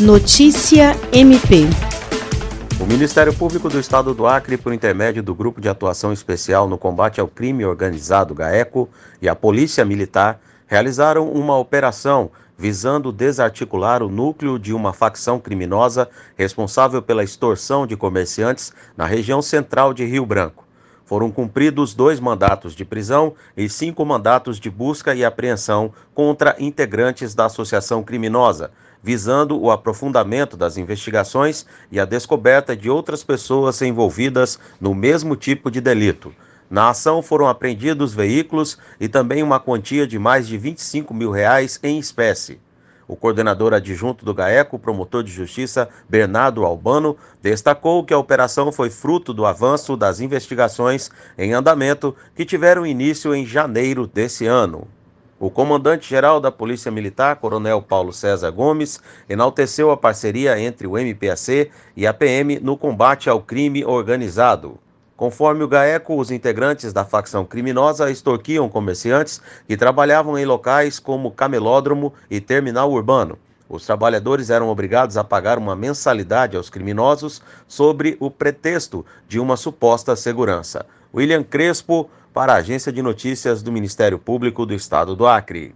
Notícia MP. O Ministério Público do Estado do Acre, por intermédio do Grupo de Atuação Especial no Combate ao Crime Organizado GAECO e a Polícia Militar, realizaram uma operação visando desarticular o núcleo de uma facção criminosa responsável pela extorsão de comerciantes na região central de Rio Branco. Foram cumpridos dois mandatos de prisão e cinco mandatos de busca e apreensão contra integrantes da associação criminosa, visando o aprofundamento das investigações e a descoberta de outras pessoas envolvidas no mesmo tipo de delito. Na ação foram apreendidos veículos e também uma quantia de mais de 25 mil reais em espécie. O coordenador adjunto do GAECO, promotor de justiça Bernardo Albano, destacou que a operação foi fruto do avanço das investigações em andamento que tiveram início em janeiro desse ano. O comandante-geral da Polícia Militar, Coronel Paulo César Gomes, enalteceu a parceria entre o MPAC e a PM no combate ao crime organizado. Conforme o GAECO, os integrantes da facção criminosa extorquiam comerciantes que trabalhavam em locais como camelódromo e terminal urbano. Os trabalhadores eram obrigados a pagar uma mensalidade aos criminosos sobre o pretexto de uma suposta segurança. William Crespo, para a Agência de Notícias do Ministério Público do Estado do Acre.